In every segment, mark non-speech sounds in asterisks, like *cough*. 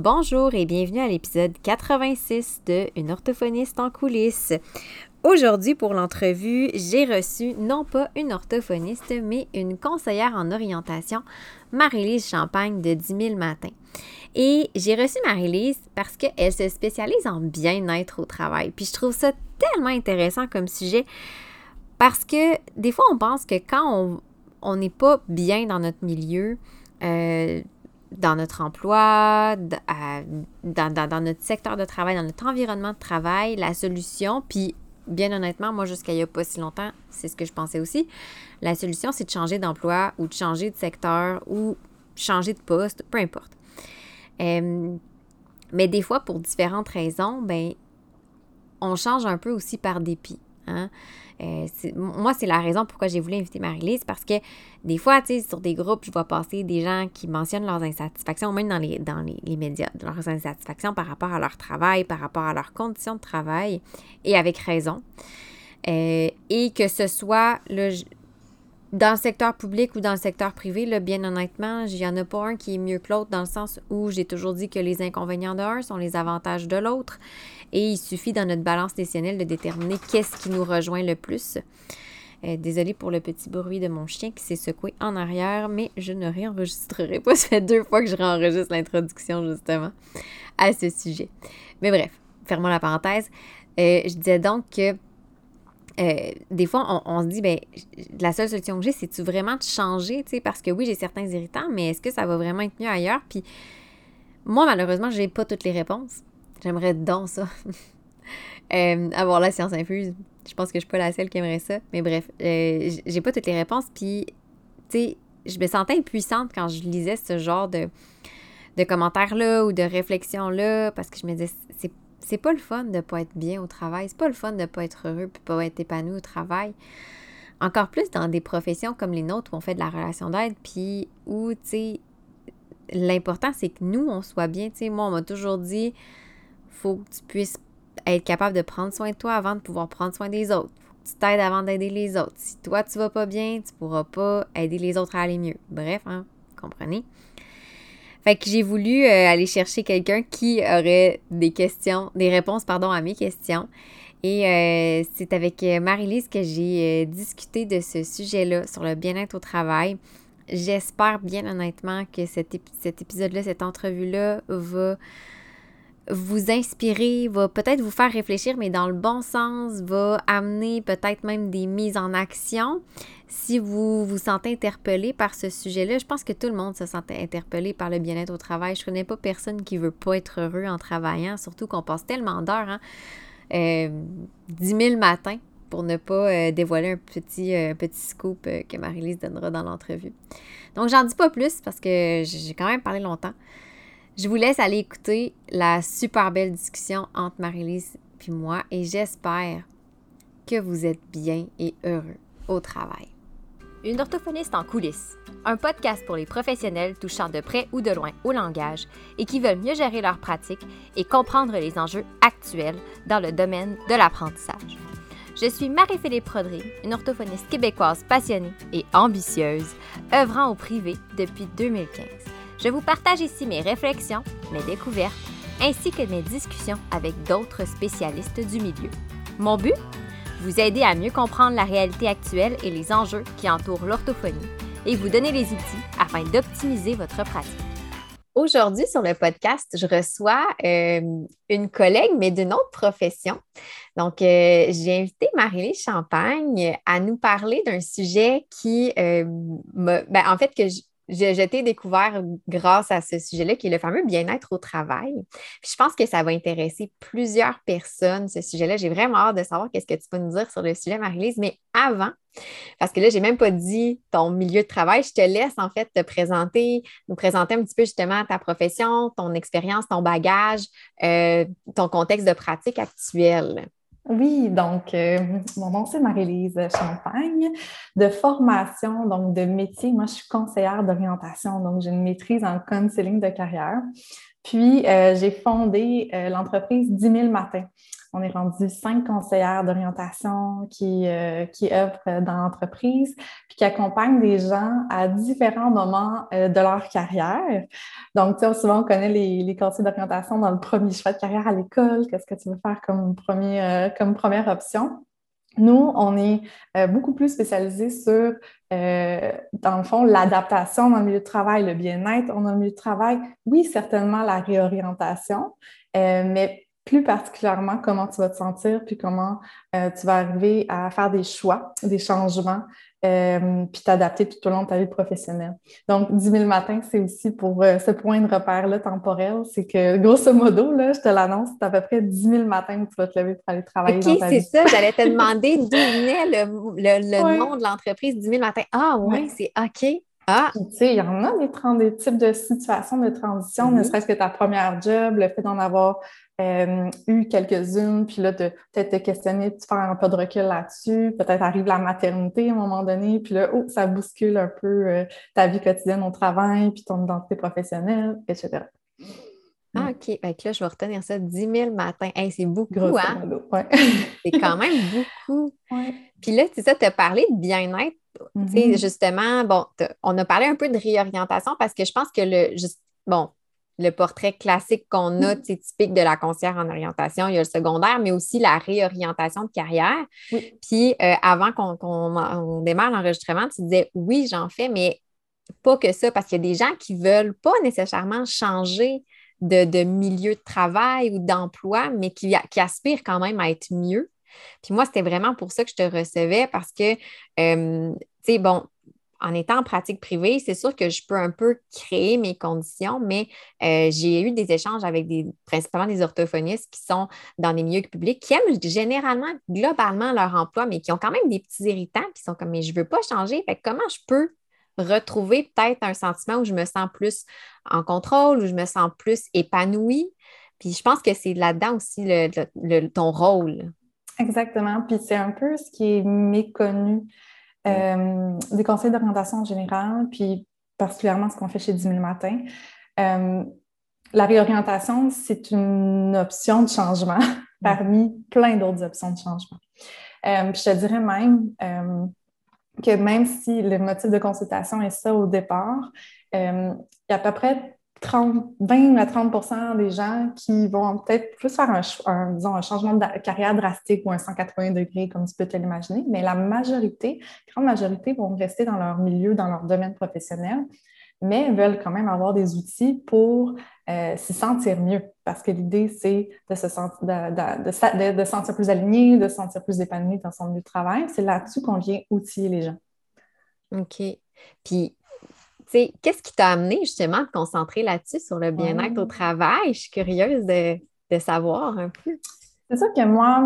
Bonjour et bienvenue à l'épisode 86 de Une orthophoniste en coulisses. Aujourd'hui, pour l'entrevue, j'ai reçu non pas une orthophoniste, mais une conseillère en orientation, Marie-Lise Champagne de 10 000 Matins. Et j'ai reçu Marie-Lise parce qu'elle se spécialise en bien-être au travail. Puis je trouve ça tellement intéressant comme sujet parce que des fois, on pense que quand on n'est pas bien dans notre milieu, euh, dans notre emploi, dans, notre secteur de travail, dans notre environnement de travail, la solution, puis bien honnêtement, moi, jusqu'à il n'y a pas si longtemps, c'est ce que je pensais aussi, la solution, c'est de changer d'emploi ou de changer de secteur ou changer de poste, peu importe. Mais des fois, pour différentes raisons, ben, on change un peu aussi par dépit. Hein? Euh, moi, c'est la raison pourquoi j'ai voulu inviter Marie-Lise parce que des fois, tu sais, sur des groupes, je vois passer des gens qui mentionnent leurs insatisfactions, même dans les, dans les, médias, leurs insatisfactions par rapport à leur travail, par rapport à leurs conditions de travail, et avec raison. Euh, et que ce soit le, dans le secteur public ou dans le secteur privé, bien honnêtement, il n'y en a pas un qui est mieux que l'autre dans le sens où j'ai toujours dit que les inconvénients d'un sont les avantages de l'autre. Et il suffit dans notre balance décisionnelle de déterminer qu'est-ce qui nous rejoint le plus. Euh, désolée pour le petit bruit de mon chien qui s'est secoué en arrière, mais je ne réenregistrerai pas. *laughs* Ça fait deux fois que je réenregistre l'introduction justement à ce sujet. Mais bref, fermons la parenthèse. Euh, je disais donc que euh, des fois, on, se dit, ben, la seule solution que j'ai, c'est-tu vraiment de changer, tu sais, parce que oui, j'ai certains irritants, mais est-ce que ça va vraiment être mieux ailleurs? Puis moi, malheureusement, j'ai pas toutes les réponses. J'aimerais donc ça. *laughs* euh, avoir la science infuse. Je pense que je suis pas la seule qui aimerait ça. Mais bref, euh, j'ai pas toutes les réponses. Puis, tu sais, je me sentais impuissante quand je lisais ce genre de, de commentaires-là ou de réflexions-là parce que je me disais, c'est pas le fun de pas être bien au travail, c'est pas le fun de pas être heureux puis pas être épanoui au travail. Encore plus dans des professions comme les nôtres où on fait de la relation d'aide puis où, tu sais, l'important c'est que nous, on soit bien. Tu sais, moi, on m'a toujours dit, faut que tu puisses être capable de prendre soin de toi avant de pouvoir prendre soin des autres. Faut que tu t'aides avant d'aider les autres. Si toi, tu vas pas bien, tu pourras pas aider les autres à aller mieux. Bref, hein, comprenez? Fait que j'ai voulu euh, aller chercher quelqu'un qui aurait des questions, des réponses, pardon, à mes questions. Et euh, c'est avec euh, Marie-Lise que j'ai discuté de ce sujet-là sur le bien-être au travail. J'espère bien honnêtement que cet épisode-là, cette entrevue-là va vous inspirer, va peut-être vous faire réfléchir, mais dans le bon sens, va amener peut-être même des mises en action. Si vous vous sentez interpellé par ce sujet-là, je pense que tout le monde se sent interpellé par le bien-être au travail. Je connais pas personne qui veut pas être heureux en travaillant, surtout qu'on passe tellement d'heures, hein? Euh, 10 000 matins pour ne pas euh, dévoiler un petit, euh, petit scoop euh, que Marie-Lise donnera dans l'entrevue. Donc, j'en dis pas plus parce que j'ai quand même parlé longtemps. Je vous laisse aller écouter la super belle discussion entre Marie-Lise et moi et j'espère que vous êtes bien et heureux au travail. Une orthophoniste en coulisses, un podcast pour les professionnels touchant de près ou de loin au langage et qui veulent mieux gérer leur pratique et comprendre les enjeux actuels dans le domaine de l'apprentissage. Je suis Marie-Philippe Prodry, une orthophoniste québécoise passionnée et ambitieuse, œuvrant au privé depuis 2015. Je vous partage ici mes réflexions, mes découvertes, ainsi que mes discussions avec d'autres spécialistes du milieu. Mon but? Vous aider à mieux comprendre la réalité actuelle et les enjeux qui entourent l'orthophonie et vous donner les outils afin d'optimiser votre pratique. Aujourd'hui, sur le podcast, je reçois euh, une collègue, mais d'une autre profession. Donc, euh, j'ai invité Marie-Lise Champagne à nous parler d'un sujet qui euh, ben, en fait, que je, je, t'ai découvert grâce à ce sujet-là, qui est le fameux bien-être au travail. je pense que ça va intéresser plusieurs personnes, ce sujet-là. J'ai vraiment hâte de savoir qu'est-ce que tu peux nous dire sur le sujet, Marie-Lise. Mais avant, parce que là, je n'ai même pas dit ton milieu de travail, je te laisse en fait te présenter, nous présenter un petit peu justement ta profession, ton expérience, ton bagage, euh, ton contexte de pratique actuel. Oui, donc euh, mon nom c'est Marie-Lise Champagne. De formation, donc de métier, moi je suis conseillère d'orientation, donc j'ai une maîtrise en counseling de carrière. Puis, j'ai fondé l'entreprise 10 000 matins. On est rendu cinq conseillères d'orientation qui, euh, œuvrent dans l'entreprise, puis qui accompagnent des gens à différents moments euh, de leur carrière. Donc, souvent, on connaît les, les conseillers d'orientation dans le premier choix de carrière à l'école. Qu'est-ce que tu veux faire comme, premier, euh, comme première option? Nous, on est beaucoup plus spécialisé sur, dans le fond, l'adaptation dans le milieu de travail, le bien-être dans le milieu de travail. Oui, certainement la réorientation, mais plus particulièrement comment tu vas te sentir, puis comment euh, tu vas arriver à faire des choix, des changements, euh, puis t'adapter tout au long de ta vie professionnelle. Donc, 10 000 matins, c'est aussi pour euh, ce point de repère-là temporel, c'est que grosso modo, là, je te l'annonce, c'est à peu près 10 000 matins où tu vas te lever pour aller travailler. OK, c'est ça, j'allais te demander d'où venait le, le, nom de l'entreprise 10 000 matins. Ah oui, c'est OK. Ah. tu sais, il y en a des, des, types de situations de transition, ne mm-hmm. serait-ce que ta première job, le fait d'en avoir euh, eu quelques-unes, puis là, peut-être te questionner, de faire un peu de recul là-dessus. Peut-être arrive la maternité à un moment donné, puis là, oh, ça bouscule un peu euh, ta vie quotidienne au travail, puis ton identité professionnelle, etc. Ah, OK. Fait là, je vais retenir ça 10 000 matins. c'est beaucoup, hein? *laughs* c'est quand même beaucoup. Puis là, tu sais, tu as parlé de bien-être Mm-hmm. Justement, bon, on a parlé un peu de réorientation parce que je pense que le, bon, le portrait classique qu'on a, c'est typique de la conseillère en orientation. Il y a le secondaire, mais aussi la réorientation de carrière. Puis euh, avant qu'on démarre l'enregistrement, tu disais oui, j'en fais, mais pas que ça, parce qu'il y a des gens qui ne veulent pas nécessairement changer de, milieu de travail ou d'emploi, mais qui, qui aspirent quand même à être mieux. Puis moi, c'était vraiment pour ça que je te recevais parce que, euh, tu sais, bon, en étant en pratique privée, c'est sûr que je peux un peu créer mes conditions, mais euh, j'ai eu des échanges avec des, principalement des orthophonistes qui sont dans les milieux publics, qui aiment généralement, globalement leur emploi, mais qui ont quand même des petits irritants, qui sont comme, mais je ne veux pas changer. Fait comment je peux retrouver peut-être un sentiment où je me sens plus en contrôle, où je me sens plus épanouie? Puis je pense que c'est là-dedans aussi ton rôle. Exactement. Puis c'est un peu ce qui est méconnu euh, des conseils d'orientation en général, puis particulièrement ce qu'on fait chez 10 000 matins. Euh, la réorientation, c'est une option de changement *laughs* parmi plein d'autres options de changement. Euh, puis je te dirais même que même si le motif de consultation est ça au départ, il y a à peu près 30, 20 à 30% des gens qui vont peut-être plus faire un, disons, un changement de carrière drastique ou un 180 degrés, comme tu peux te l'imaginer, mais la majorité, grande majorité, vont rester dans leur milieu, dans leur domaine professionnel, mais veulent quand même avoir des outils pour euh, s'y sentir mieux. Parce que l'idée, c'est de se sentir, de, de, sentir plus aligné, de se sentir plus épanoui dans son milieu de travail. C'est là-dessus qu'on vient outiller les gens. OK. Puis, qu'est-ce qui t'a amené justement à te concentrer là-dessus, sur le bien-être au travail? Je suis curieuse de, savoir un peu. C'est sûr que moi,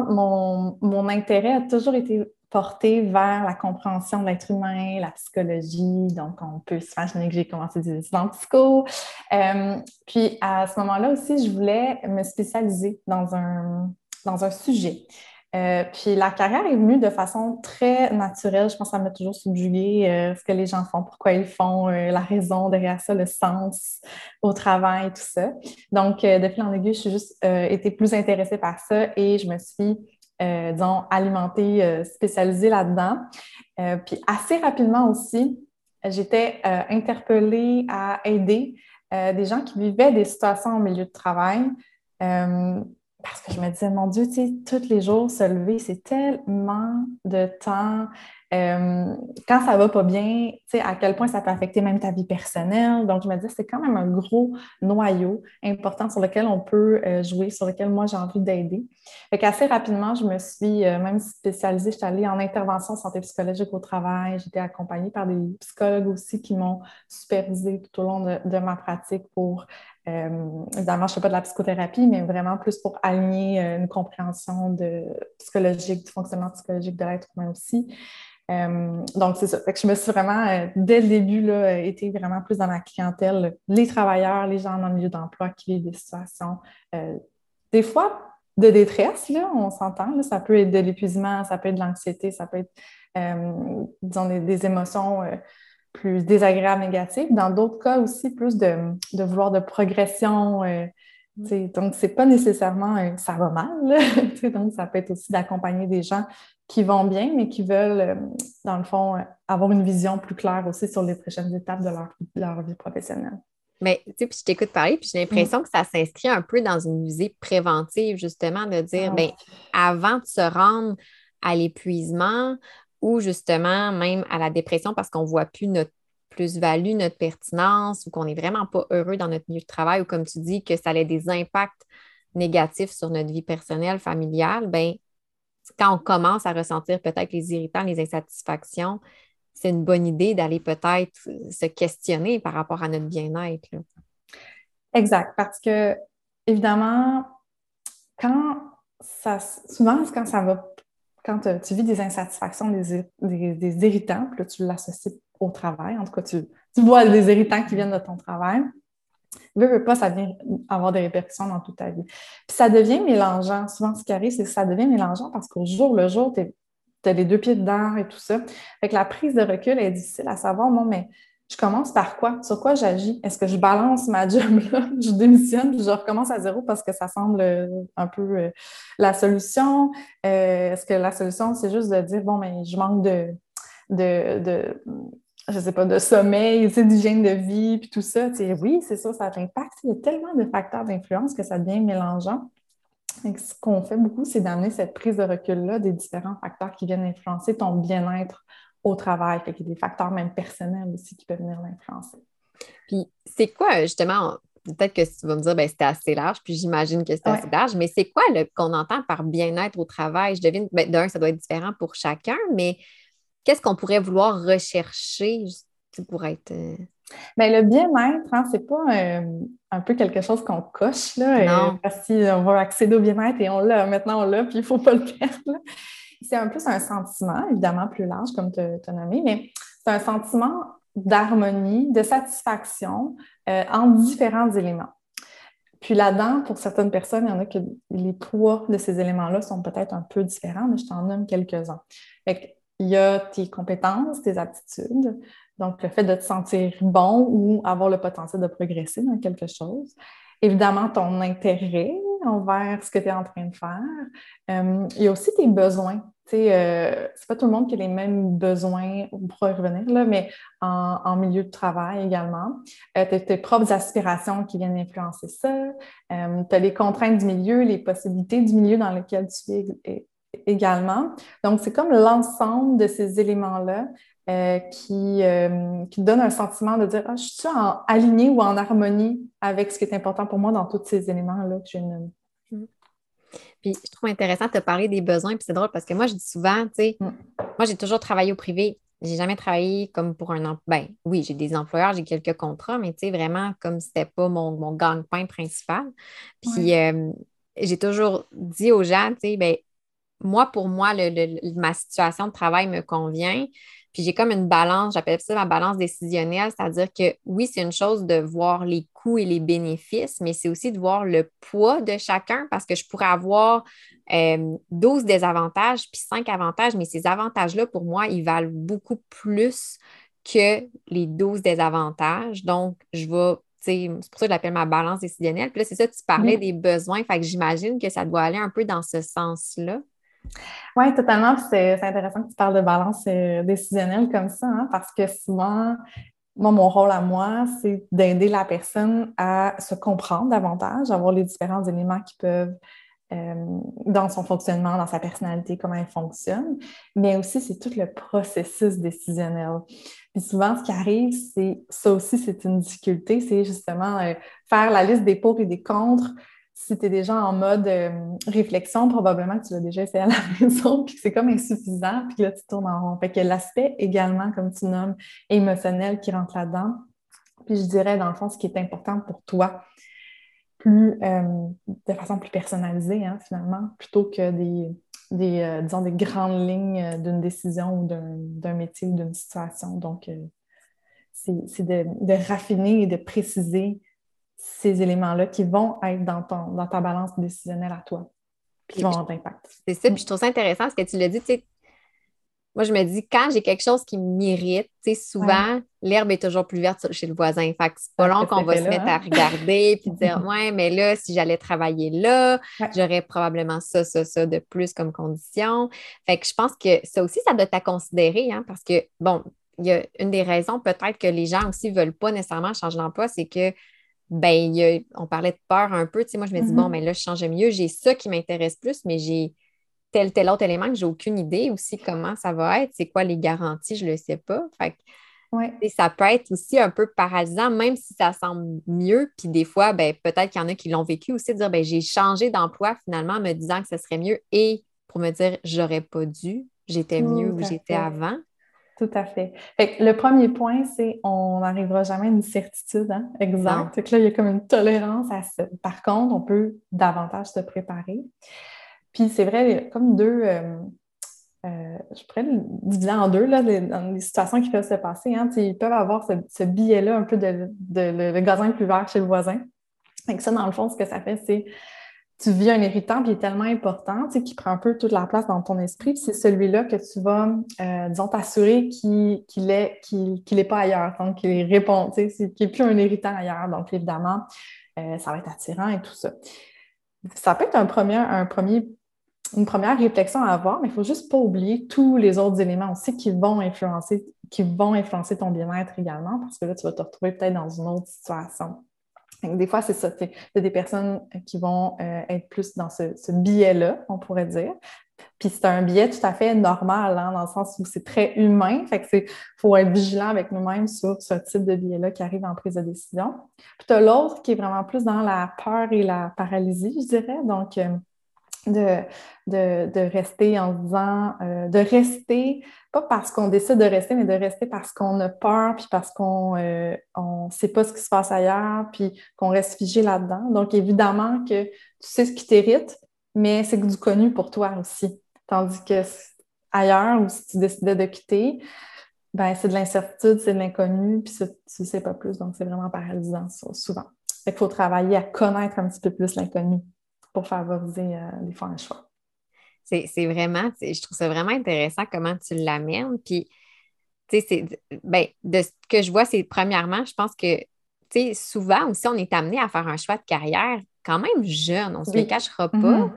mon, intérêt a toujours été porté vers la compréhension de l'être humain, la psychologie. Donc, on peut s'imaginer que j'ai commencé des études en psycho. Euh, puis, à ce moment-là aussi, je voulais me spécialiser dans un, dans un sujet. Euh, puis la carrière est venue de façon très naturelle. Je pense que ça m'a toujours subjugué euh, ce que les gens font, pourquoi ils font, la raison derrière ça, le sens au travail, tout ça. Donc, depuis en aiguille, je suis juste été plus intéressée par ça et je me suis, disons, alimentée, spécialisée là-dedans. puis assez rapidement aussi, j'étais interpellée à aider des gens qui vivaient des situations au milieu de travail parce que je me disais, mon Dieu, tu sais, tous les jours se lever, c'est tellement de temps. Euh, quand ça va pas bien, tu sais, à quel point ça peut affecter même ta vie personnelle. Donc, je me disais, c'est quand même un gros noyau important sur lequel on peut euh, jouer, sur lequel moi, j'ai envie d'aider. Fait qu'assez rapidement, je me suis euh, même spécialisée. Je suis allée en intervention santé psychologique au travail. J'étais accompagnée par des psychologues aussi qui m'ont supervisée tout au long de, ma pratique pour évidemment, je ne fais pas de la psychothérapie, mais vraiment plus pour aligner euh, une compréhension de, psychologique, du fonctionnement psychologique de l'être humain aussi. Euh, donc, c'est ça. Je me suis vraiment, dès le début, là, été vraiment plus dans ma clientèle, les travailleurs, les gens dans le milieu d'emploi qui vivent des situations, des fois de détresse, là, on s'entend. Ça peut être de l'épuisement, ça peut être de l'anxiété, ça peut être, disons, des émotions plus désagréable, négatif. Dans d'autres cas aussi, plus de, vouloir de progression. Euh, mm. donc, c'est pas nécessairement ça va mal. *laughs* donc, ça peut être aussi d'accompagner des gens qui vont bien, mais qui veulent, euh, dans le fond, avoir une vision plus claire aussi sur les prochaines étapes de leur, vie professionnelle. Mais tu sais, puis je t'écoute parler, puis j'ai l'impression mm. que ça s'inscrit un peu dans une visée préventive, justement, de dire, ah. ben, avant de se rendre à l'épuisement, ou justement même à la dépression parce qu'on ne voit plus notre plus-value, notre pertinence ou qu'on n'est vraiment pas heureux dans notre milieu de travail ou comme tu dis que ça a des impacts négatifs sur notre vie personnelle, familiale, ben quand on commence à ressentir peut-être les irritants, les insatisfactions, c'est une bonne idée d'aller peut-être se questionner par rapport à notre bien-être. Exact, parce que évidemment, quand ça, souvent, quand ça va quand tu vis des insatisfactions, des, des, irritants, puis là, tu l'associes au travail, en tout cas, tu, vois des irritants qui viennent de ton travail, veux, veux pas, ça vient avoir des répercussions dans toute ta vie. Puis ça devient mélangeant. Souvent, ce qui arrive, c'est que ça devient mélangeant parce qu'au jour le jour, tu as les deux pieds dedans et tout ça. Fait que la prise de recul est difficile à savoir. Bon, mais je commence par quoi? Sur quoi j'agis? Est-ce que je balance ma job là? *laughs* Je démissionne, je recommence à zéro parce que ça semble euh, un peu euh, la solution. Euh, est-ce que la solution, c'est juste de dire, bon, mais je manque de, de, de je sais pas, de sommeil, d'hygiène de vie, puis tout ça. oui, c'est ça, ça a l'impact. Il y a tellement de facteurs d'influence que ça devient mélangeant. Ce qu'on fait beaucoup, c'est d'amener cette prise de recul-là des différents facteurs qui viennent influencer ton bien-être au travail. Fait y a des facteurs même personnels aussi qui peuvent venir l'influencer. Puis c'est quoi justement, peut-être que tu vas me dire, ben, c'était assez large, puis j'imagine que c'est assez large, mais c'est quoi qu'on entend par bien-être au travail? Je devine, ben, d'un, ça doit être différent pour chacun, mais qu'est-ce qu'on pourrait vouloir rechercher pour être. Euh, ben, le bien-être, hein, c'est pas euh, un peu quelque chose qu'on coche, là, non. parce qu'on va accéder au bien-être et on l'a, maintenant on l'a, puis il ne faut pas le perdre. C'est un peu un sentiment, évidemment plus large, comme tu as nommé, mais c'est un sentiment d'harmonie, de satisfaction euh, en différents éléments. Puis là-dedans, pour certaines personnes, il y en a que les poids de ces éléments-là sont peut-être un peu différents, mais je t'en nomme quelques-uns. Il y a tes compétences, tes aptitudes, donc le fait de te sentir bon ou avoir le potentiel de progresser dans quelque chose. Évidemment, ton intérêt envers ce que tu es en train de faire. Euh, il y a aussi tes besoins. Euh, c'est pas tout le monde qui a les mêmes besoins, on pourra y revenir, là, mais en, milieu de travail également. Euh, tu as tes propres aspirations qui viennent influencer ça. Euh, tu as les contraintes du milieu, les possibilités du milieu dans lequel tu es également. Donc, c'est comme l'ensemble de ces éléments-là euh, qui, euh, qui donne un sentiment de dire ah, je suis en aligné ou en harmonie avec ce qui est important pour moi dans tous ces éléments-là que je nomme. Mm. Puis je trouve intéressant de te parler des besoins, puis c'est drôle parce que moi, je dis souvent, tu sais, mm. moi, j'ai toujours travaillé au privé. J'ai jamais travaillé comme pour un Ben oui, j'ai des employeurs, j'ai quelques contrats, mais tu sais, vraiment comme c'était pas mon, mon gagne-pain principal. Puis euh, j'ai toujours dit aux gens, tu sais, ben moi, pour moi, le, ma situation de travail me convient. Puis j'ai comme une balance, j'appelle ça ma balance décisionnelle, c'est-à-dire que oui, c'est une chose de voir les coûts et les bénéfices, mais c'est aussi de voir le poids de chacun parce que je pourrais avoir 12 euh, désavantages puis 5 avantages, mais ces avantages-là, pour moi, ils valent beaucoup plus que les 12 désavantages. Donc, je vais c'est pour ça que je l'appelle ma balance décisionnelle. Puis là, c'est ça, tu parlais des besoins. Fait que j'imagine que ça doit aller un peu dans ce sens-là. Oui, totalement. C'est intéressant que tu parles de balance euh, décisionnelle comme ça, hein, parce que souvent, moi, mon rôle à moi, c'est d'aider la personne à se comprendre davantage, à voir les différents éléments qui peuvent euh, dans son fonctionnement, dans sa personnalité, comment elle fonctionne, mais aussi c'est tout le processus décisionnel. Puis souvent, ce qui arrive, c'est ça aussi, c'est une difficulté, c'est justement euh, faire la liste des pour et des contre, si tu es déjà en mode euh, réflexion, probablement que tu l'as déjà essayé à la *laughs* maison, puis c'est comme insuffisant, puis là, tu tournes en rond. Fait que l'aspect également, comme tu nommes, émotionnel qui rentre là-dedans. Puis je dirais, dans le fond, ce qui est important pour toi, plus, euh, de façon plus personnalisée, hein, finalement, plutôt que des, euh, disons, des grandes lignes d'une décision ou d'un métier ou d'une situation. Donc, c'est de raffiner et de préciser ces éléments-là qui vont être dans, ton, dans ta balance décisionnelle à toi, puis qui vont avoir d'impact. C'est ça, puis je trouve ça intéressant ce que tu l'as dit, tu sais, moi, je me dis, quand j'ai quelque chose qui m'irrite, tu sais, souvent, l'herbe est toujours plus verte chez le voisin. Fait que c'est pas long qu'on va se mettre à hein? regarder puis *laughs* dire, ouais, mais là, si j'allais travailler là, j'aurais probablement ça, ça, ça de plus comme condition. Fait que je pense que ça aussi, ça doit être à considérer, hein, parce que, bon, il y a une des raisons peut-être que les gens aussi ne veulent pas nécessairement changer d'emploi, c'est que ben, on parlait de peur un peu. Tu sais, moi, je me dis, bon, mais mm-hmm. ben là, je change mieux. J'ai ça qui m'intéresse plus, mais j'ai tel, tel autre élément que j'ai aucune idée aussi comment ça va être. C'est quoi les garanties, je ne le sais pas. Fait que, ça peut être aussi un peu paralysant, même si ça semble mieux. Puis des fois, ben, peut-être qu'il y en a qui l'ont vécu aussi, de dire, ben, j'ai changé d'emploi finalement en me disant que ce serait mieux et pour me dire, j'aurais pas dû, j'étais mieux où j'étais avant. Tout à fait. le premier point, c'est on n'arrivera jamais à une certitude hein, exacte. là, il y a comme une tolérance à ça. Par contre, on peut davantage se préparer. Puis c'est vrai, il y a comme deux, euh, euh, je pourrais le diviser en deux, là, dans les situations qui peuvent se passer. Hein, ils peuvent avoir ce, ce billet-là, un peu de, le gazon plus vert chez le voisin. Et ça, dans le fond, ce que ça fait, c'est tu vis un irritant, puis il est tellement important, tu sais, qui prend un peu toute la place dans ton esprit, c'est celui-là que tu vas, euh, disons, t'assurer qu'il n'est est pas ailleurs, donc qu'il répond, tu sais, qu'il n'est plus un irritant ailleurs. Donc, évidemment, euh, ça va être attirant et tout ça. Ça peut être un premier, un premier, une première réflexion à avoir, mais il ne faut juste pas oublier tous les autres éléments aussi qui vont influencer, qui vont influencer ton bien-être également, parce que là, tu vas te retrouver peut-être dans une autre situation. Des fois, c'est ça. Il y a des personnes qui vont euh, être plus dans ce, biais-là, on pourrait dire. Puis c'est un biais tout à fait normal, hein, dans le sens où c'est très humain. Fait que faut être vigilant avec nous-mêmes sur ce type de biais-là qui arrive en prise de décision. Puis tu as l'autre qui est vraiment plus dans la peur et la paralysie, je dirais. Donc, euh, de, de, rester en disant, euh, de rester, pas parce qu'on décide de rester, mais de rester parce qu'on a peur, puis parce qu'on ne euh, sait pas ce qui se passe ailleurs, puis qu'on reste figé là-dedans. Donc, évidemment que tu sais ce qui t'irrite, mais c'est du connu pour toi aussi. Tandis que ailleurs, ou si tu décidais de quitter, ben, c'est de l'incertitude, c'est de l'inconnu, puis tu ne sais pas plus. Donc, c'est vraiment paralysant souvent. Il faut travailler à connaître un petit peu plus l'inconnu pour favoriser euh, des fois un choix. C'est vraiment, je trouve ça vraiment intéressant comment tu l'amènes. Puis, tu sais, ben, de ce que je vois, c'est premièrement, je pense que, tu sais, souvent aussi, on est amené à faire un choix de carrière quand même jeune, on ne se le cachera pas. Mm-hmm.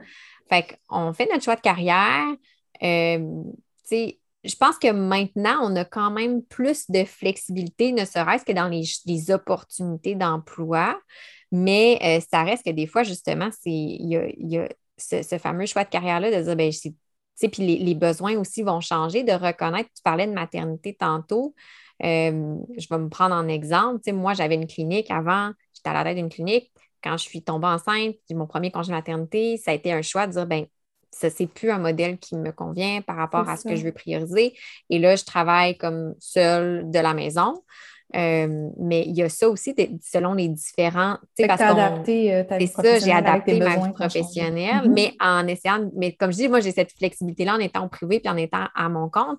Fait qu'on fait notre choix de carrière. Euh, tu sais, je pense que maintenant, on a quand même plus de flexibilité, ne serait-ce que dans les, les opportunités d'emploi. Mais euh, ça reste que des fois, justement, il y a, ce, fameux choix de carrière-là de dire, ben, puis les, les, besoins aussi vont changer, de reconnaître, tu parlais de maternité tantôt. Euh, je vais me prendre en exemple. moi, j'avais une clinique avant, j'étais à la tête d'une clinique. Quand je suis tombée enceinte, mon premier congé de maternité, ça a été un choix de dire, ben, ça, c'est plus un modèle qui me convient par rapport à ce que je veux prioriser. Et là, je travaille comme seule de la maison. Euh, mais il y a ça aussi selon les différents. Tu as adapté euh, ta C'est ça, j'ai adapté ma vie professionnelle, mm-hmm. mais en essayant, mais comme je dis, moi, j'ai cette flexibilité-là en étant privé puis en étant à mon compte,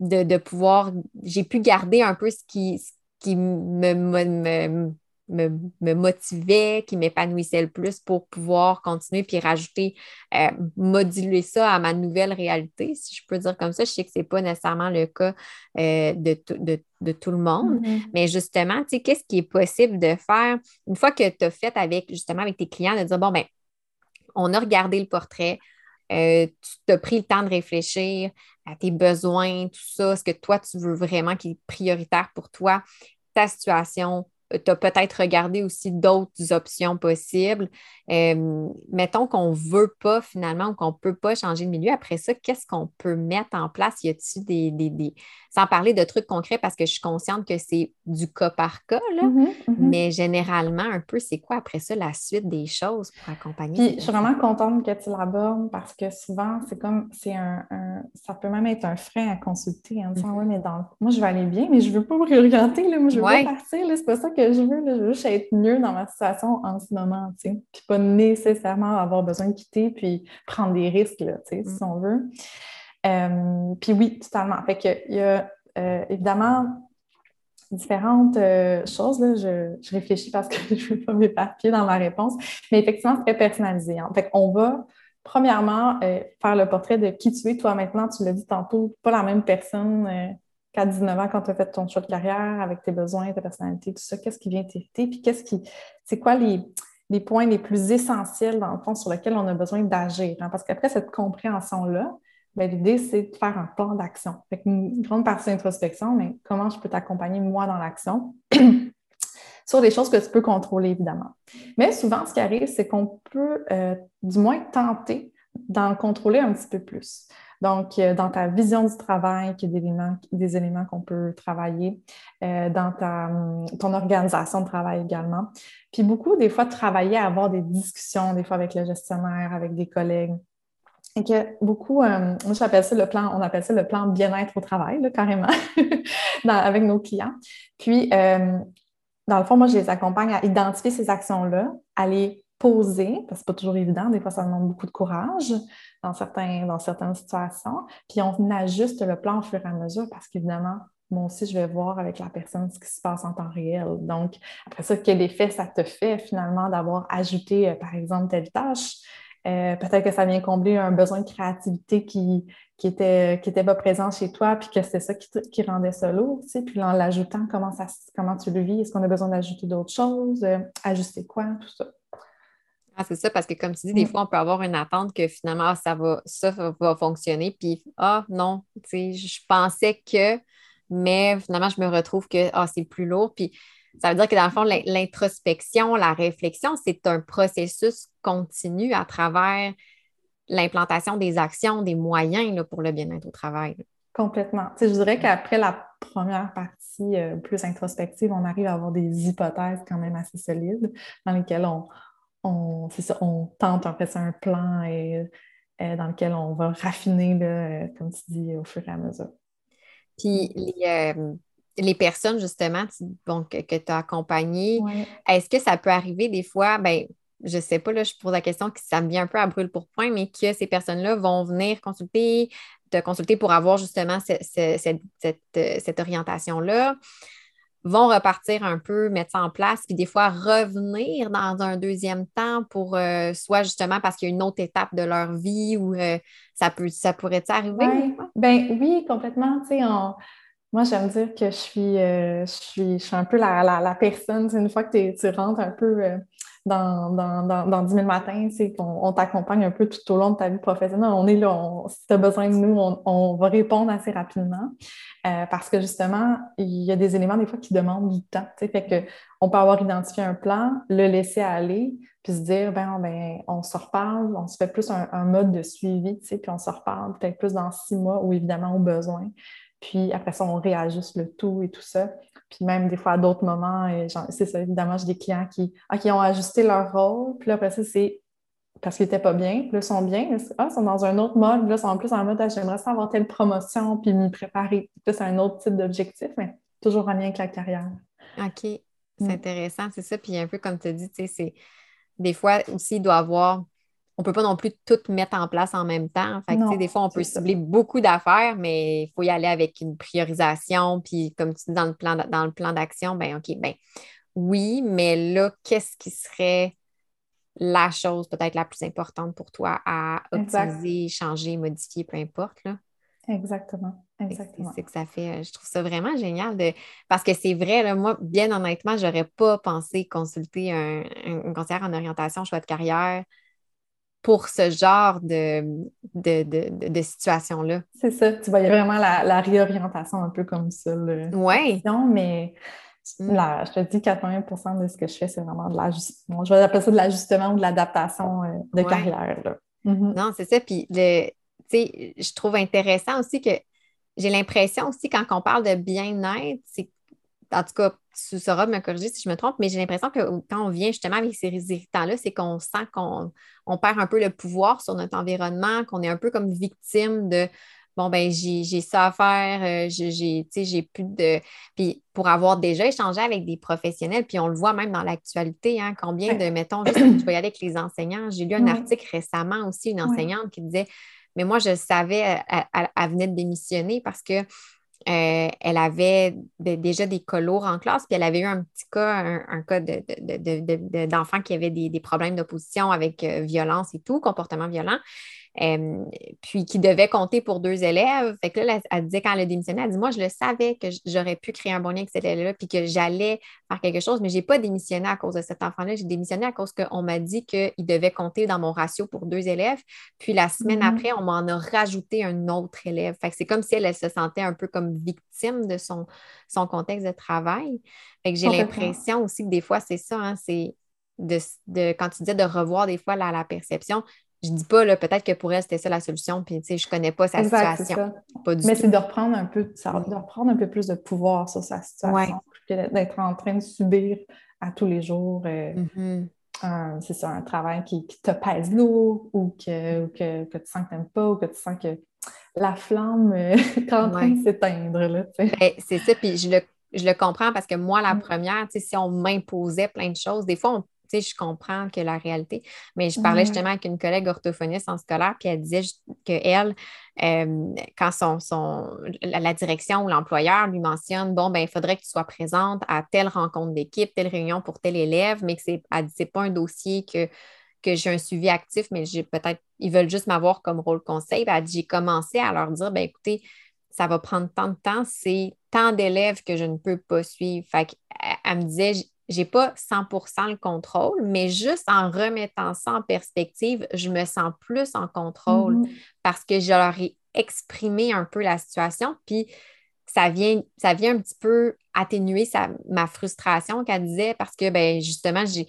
de, de, pouvoir, j'ai pu garder un peu ce qui, ce qui me, me me, motivait, qui m'épanouissait le plus pour pouvoir continuer puis rajouter, euh, moduler ça à ma nouvelle réalité, si je peux dire comme ça. Je sais que ce n'est pas nécessairement le cas euh, de, tout le monde, mm-hmm. mais justement, tu sais, qu'est-ce qui est possible de faire une fois que tu as fait avec, justement, avec tes clients, de dire, bon, ben, on a regardé le portrait, euh, tu as pris le temps de réfléchir à tes besoins, tout ça, ce que toi, tu veux vraiment qui est prioritaire pour toi, ta situation, tu as peut-être regardé aussi d'autres options possibles. Euh, mettons qu'on ne veut pas finalement ou qu'on ne peut pas changer de milieu. Après ça, qu'est-ce qu'on peut mettre en place? Y a-t-il des, des, Sans parler de trucs concrets parce que je suis consciente que c'est du cas par cas, là, mm-hmm, mm-hmm. mais généralement, un peu, c'est quoi après ça la suite des choses pour accompagner? je suis vraiment contente que tu l'abordes parce que souvent, c'est comme, c'est un, ça peut même être un frein à consulter en disant, oui, mais dans, moi, je vais aller bien, mais je ne veux pas me réorienter, là, moi, je veux pas partir, c'est pas ça que je veux, je veux juste être mieux dans ma situation en ce moment, tu sais. Puis pas nécessairement avoir besoin de quitter puis prendre des risques, là, tu sais, si mm. on veut. Euh, puis oui, totalement. Fait qu'il y a euh, évidemment différentes euh, choses. Là. Je, réfléchis parce que *laughs* je ne veux pas m'éparpiller dans ma réponse. Mais effectivement, c'est très personnalisé. Hein. Fait qu'on va premièrement, euh, faire le portrait de qui tu es. Toi, maintenant, tu l'as dit tantôt, pas la même personne euh, qu'à 19 ans quand tu as fait ton choix de carrière avec tes besoins, ta personnalité, tout ça. Qu'est-ce qui vient t'irriter? Puis qu'est-ce qui. C'est quoi les, points les plus essentiels, dans le fond, sur lesquels on a besoin d'agir? Hein? Parce qu'après cette compréhension-là, ben, l'idée, c'est de faire un plan d'action. Une grande partie d'introspection, mais comment je peux t'accompagner, moi, dans l'action? *clears throat* sur des choses que tu peux contrôler, évidemment. Mais souvent, ce qui arrive, c'est qu'on peut euh, du moins tenter d'en contrôler un petit peu plus. Donc, euh, dans ta vision du travail, il y a des éléments, des éléments qu'on peut travailler, euh, dans ta, hum, ton organisation de travail également. Puis beaucoup, des fois, travailler à avoir des discussions, des fois avec le gestionnaire, avec des collègues. Et que beaucoup, moi j'appelle ça le plan, on appelle ça le plan bien-être au travail, carrément, *laughs* avec nos clients. Puis, dans le fond, moi, je les accompagne à identifier ces actions-là, à les poser, parce que c'est pas toujours évident, des fois, ça demande beaucoup de courage dans, certains, dans certaines situations. Puis on ajuste le plan au fur et à mesure parce qu'évidemment, moi aussi, je vais voir avec la personne ce qui se passe en temps réel. Donc, après ça, quel effet ça te fait finalement d'avoir ajouté, euh, par exemple, telle tâche? Euh, peut-être que ça vient combler un besoin de créativité qui, qui était, qui était pas présent chez toi, puis que c'est ça qui, qui, rendait ça lourd. Puis en l'ajoutant, comment, ça, comment tu le vis? Est-ce qu'on a besoin d'ajouter d'autres choses? Euh, ajuster quoi? Tout ça. Ah, c'est ça, parce que comme tu dis, des mm. fois, on peut avoir une attente que finalement, ça va, ça va fonctionner, puis ah non, tu sais, je pensais que, mais finalement, je me retrouve que ah, c'est plus lourd. Puis ça veut dire que dans le fond, l'introspection, la réflexion, c'est un processus continu à travers l'implantation des actions, des moyens pour le bien-être au travail. Complètement. je dirais qu'après la première partie euh, plus introspective, on arrive à avoir des hypothèses quand même assez solides dans lesquelles on, on, on tente en fait un plan et, euh, dans lequel on va raffiner, euh, comme tu dis, au fur et à mesure. Puis les, personnes, justement, que, tu as accompagnées, est-ce que ça peut arriver des fois, ben, je sais pas, là, je pose la question que ça me vient un peu à brûle pour point, mais que ces personnes-là vont venir consulter, te consulter pour avoir justement cette, orientation-là, vont repartir un peu, mettre ça en place, puis des fois revenir dans un deuxième temps pour euh, soit justement parce qu'il y a une autre étape de leur vie ou euh, ça, peut, ça pourrait arriver? Ben, oui, complètement. Moi, j'aime dire que je suis, euh, je suis, je suis un peu la, la, personne, une fois que tu rentres un peu dans, dans, dans, 10 000 matins, c'est qu'on on, t'accompagne un peu tout au long de ta vie professionnelle. On est là, si tu as besoin de nous, on, va répondre assez rapidement euh, parce que justement, il y a des éléments des fois qui demandent du temps. Fait que on peut avoir identifié un plan, le laisser aller, puis se dire, ben, ben on se reparle, on se fait plus un, mode de suivi, puis on se reparle peut-être plus dans six mois ou évidemment au besoin. Puis après ça, on réajuste le tout et tout ça. Puis même des fois, à d'autres moments, c'est ça, évidemment, j'ai des clients qui, ah, qui ont ajusté leur rôle. Puis là, après ça, c'est parce qu'ils n'étaient pas bien. Puis là, ils sont bien. Ah, ils sont dans un autre mode. Là, ils sont en plus en mode, ah, j'aimerais ça avoir telle promotion, puis m'y préparer. Puis c'est un autre type d'objectif, mais toujours en lien avec la carrière. OK. C'est mm. intéressant, c'est ça. Puis un peu comme tu as dit, tu sais, c'est des fois aussi, il doit avoir on ne peut pas non plus tout mettre en place en même temps. Fait des fois, on peut cibler beaucoup d'affaires, mais il faut y aller avec une priorisation. Puis, comme tu dis dans le plan, dans le plan d'action, ben OK, ben oui, mais là, qu'est-ce qui serait la chose peut-être la plus importante pour toi à optimiser, changer, modifier, peu importe. Là? Exactement. Exactement. C'est que ça fait. Je trouve ça vraiment génial de. Parce que c'est vrai, là, moi, bien honnêtement, je n'aurais pas pensé consulter un, un, conseiller en orientation, choix de carrière pour ce genre de, de, situation-là. C'est ça. Tu vois, il y a vraiment la, réorientation un peu comme ça. Oui. Mais mm. je te dis 80% de ce que je fais, c'est vraiment de l'ajustement. Je vais appeler ça de l'ajustement ou de l'adaptation euh, de carrière. Mm-hmm. Non, c'est ça. Puis, je trouve intéressant aussi que j'ai l'impression aussi, quand on parle de bien-être, c'est en tout cas, tu sauras me corriger si je me trompe, mais j'ai l'impression que quand on vient justement avec ces irritants-là, c'est qu'on sent qu'on perd un peu le pouvoir sur notre environnement, qu'on est un peu comme victime de bon, ben j'ai ça à faire, euh, j'ai plus de. Puis pour avoir déjà échangé avec des professionnels, puis on le voit même dans l'actualité, hein, combien de, mettons, juste, je vais y aller avec les enseignants. J'ai lu un article récemment aussi, une enseignante qui disait, mais moi, je savais, elle venait de démissionner parce que euh, elle avait déjà des colos en classe, puis elle avait eu un petit cas, un, cas d'enfant qui avait des, problèmes d'opposition avec euh, violence et tout, comportement violent. Euh, puis qui devait compter pour deux élèves. Fait que là, elle, disait quand elle a démissionné, elle dit Moi, je le savais que j'aurais pu créer un bon lien avec cet élève-là, puis que j'allais faire quelque chose, mais je n'ai pas démissionné à cause de cet enfant-là. J'ai démissionné à cause qu'on m'a dit qu'il devait compter dans mon ratio pour deux élèves. Puis la semaine mm-hmm. après, on m'en a rajouté un autre élève. Fait que c'est comme si elle, se sentait un peu comme victime de son, son contexte de travail. Fait que j'ai l'impression aussi que des fois, c'est ça, hein, c'est de, quand tu disais de revoir des fois la perception, je dis pas, là, peut-être que pour elle, c'était ça la solution, puis tu sais, je connais pas sa situation. Mais c'est de reprendre un peu, de reprendre un peu plus de pouvoir sur sa situation, d'être en train de subir à tous les jours. Euh, mm-hmm. c'est ça, un travail qui, te pèse lourd ou que, que, que, tu sens que tu n'aimes pas ou que tu sens que la flamme euh, *laughs* est en train de s'éteindre. Ben, c'est ça, puis je le, je le comprends parce que moi, la mm. première, si on m'imposait plein de choses, des fois, on sais, je comprends que la réalité. Mais je parlais justement avec une collègue orthophoniste en scolaire, puis elle disait qu'elle, euh, quand son, son, la, direction ou l'employeur lui mentionne Bon, ben, il faudrait que tu sois présente à telle rencontre d'équipe, telle réunion pour tel élève, mais que c'est, c'est pas un dossier que, que j'ai un suivi actif, mais j'ai peut-être, ils veulent juste m'avoir comme rôle conseil. Elle dit J'ai commencé à leur dire ben, écoutez, ça va prendre tant de temps, c'est tant d'élèves que je ne peux pas suivre. Fait elle me disait, j'ai pas 100% le contrôle, mais juste en remettant ça en perspective, je me sens plus en contrôle mm-hmm. parce que je leur ai exprimé un peu la situation, puis ça vient, ça vient un petit peu atténuer ma frustration qu'elle disait parce que ben, justement, j'ai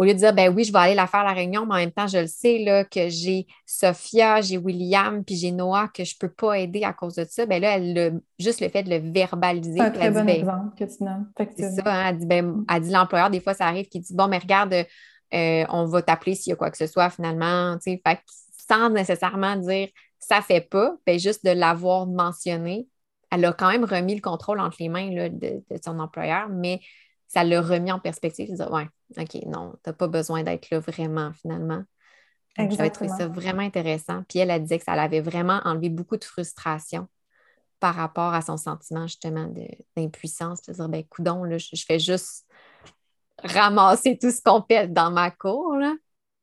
au lieu de dire, ben oui, je vais aller la faire la réunion, mais en même temps, je le sais là, que j'ai Sophia, j'ai William, puis j'ai Noah que je ne peux pas aider à cause de ça, ben là, elle juste le fait de le verbaliser. C'est un très bon ben, exemple que tu nommes. C'est ça, hein, elle dit, ben, elle dit l'employeur, des fois, ça arrive qui dit, bon, mais regarde, euh, on va t'appeler s'il y a quoi que ce soit finalement, tu sais, sans nécessairement dire, ça fait pas, ben juste de l'avoir mentionné, elle a quand même remis le contrôle entre les mains là, de, de son employeur, mais ça l'a remis en perspective. Dire, ouais, OK, non, tu n'as pas besoin d'être là vraiment, finalement. J'avais trouvé ça vraiment intéressant. Puis elle a dit que ça l'avait vraiment enlevé beaucoup de frustration par rapport à son sentiment justement d'impuissance. De, dire, ben, coudon, là, je, fais juste ramasser tout ce qu'on fait dans ma cour.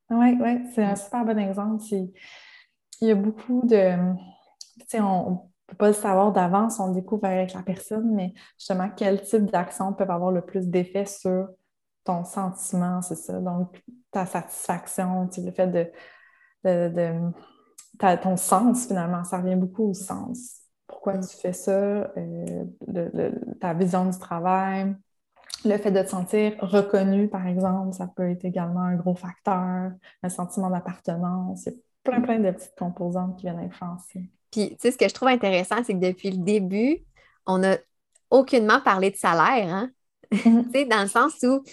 Oui, oui, c'est un super bon exemple. Il y a beaucoup de. Tu sais, on, ne peut pas le savoir d'avance, on découvre avec la personne, mais justement, quel type d'actions peuvent avoir le plus d'effet sur ton sentiment, c'est ça. Donc, ta satisfaction, le fait de, ton sens, finalement, ça revient beaucoup au sens. Pourquoi tu fais ça, euh, ta vision du travail, le fait de te sentir reconnu, par exemple, ça peut être également un gros facteur, un sentiment d'appartenance. Il y a plein, plein de petites composantes qui viennent influencer. Puis, tu sais, ce que je trouve intéressant, c'est que depuis le début, on n'a aucunement parlé de salaire, hein? *laughs* Dans le sens où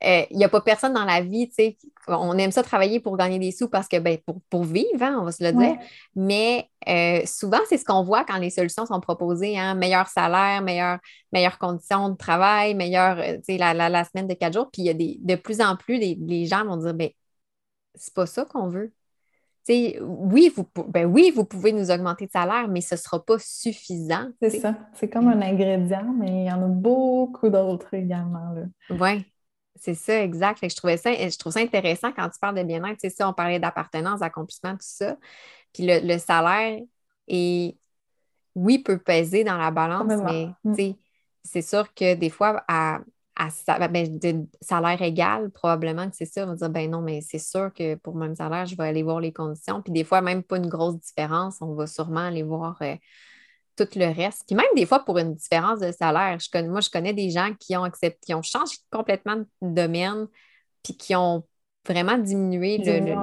il euh, n'y a pas personne dans la vie, tu sais, on aime ça travailler pour gagner des sous parce que, ben, pour, vivre, hein, on va se le dire. Mais euh, souvent, c'est ce qu'on voit quand les solutions sont proposées, hein, meilleur salaire, meilleure, meilleures conditions de travail, meilleure, euh, tu sais, la, la, semaine de quatre jours. Puis il y a des, de plus en plus, les, gens vont dire, ben, c'est pas ça qu'on veut oui vous, ben oui, vous pouvez nous augmenter de salaire, mais ce ne sera pas suffisant. C'est ça. C'est comme un ingrédient, mais il y en a beaucoup d'autres également. Oui, c'est ça, exact. je, trouvais ça, je trouve ça intéressant quand tu parles de bien-être. C'est ça, on parlait d'appartenance, d'accomplissement, tout ça. Puis le, salaire, est, oui, peut peser dans la balance, mais mm. c'est sûr que des fois, à, à ben, de salaire égal, probablement que c'est ça. On va dire, ben non, mais c'est sûr que pour le même salaire, je vais aller voir les conditions. Puis des fois, même pas une grosse différence, on va sûrement aller voir euh, tout le reste. Puis même des fois, pour une différence de salaire, je connais, moi, je connais des gens qui ont accepté, qui ont changé complètement de domaine, puis qui ont vraiment diminué le,